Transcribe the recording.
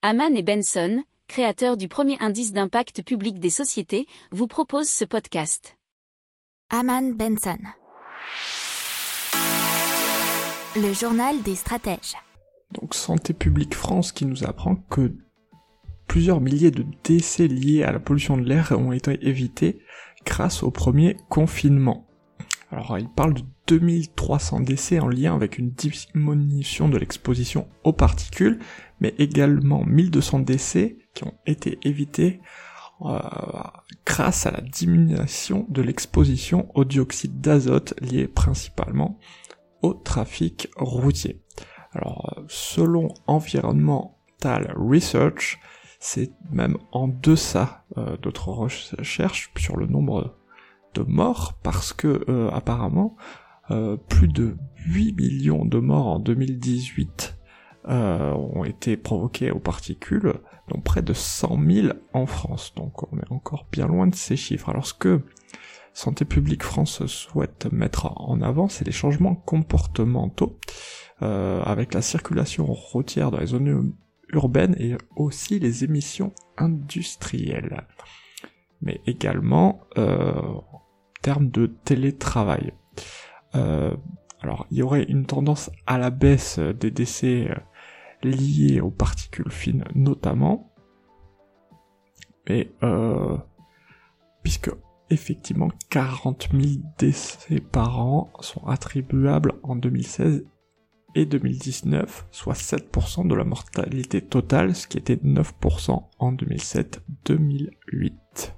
Haman et Benson, créateurs du premier indice d'impact public des sociétés, vous proposent ce podcast. Haman Benson. Le journal des stratèges. Donc Santé publique France qui nous apprend que plusieurs milliers de décès liés à la pollution de l'air ont été évités grâce au premier confinement. Alors il parle de 2300 décès en lien avec une diminution de l'exposition aux particules, mais également 1200 décès qui ont été évités euh, grâce à la diminution de l'exposition au dioxyde d'azote lié principalement au trafic routier. Alors selon Environmental Research, c'est même en deçà euh, d'autres recherches sur le nombre de morts parce que euh, apparemment euh, plus de 8 millions de morts en 2018 euh, ont été provoqués aux particules, dont près de 100 000 en France. Donc on est encore bien loin de ces chiffres. Alors ce que Santé publique France souhaite mettre en avant, c'est les changements comportementaux avec la circulation routière dans les zones urbaines et aussi les émissions industrielles. Mais également euh, termes de télétravail. Euh, alors, il y aurait une tendance à la baisse des décès euh, liés aux particules fines notamment, mais euh, puisque effectivement 40 000 décès par an sont attribuables en 2016 et 2019, soit 7% de la mortalité totale, ce qui était 9% en 2007-2008.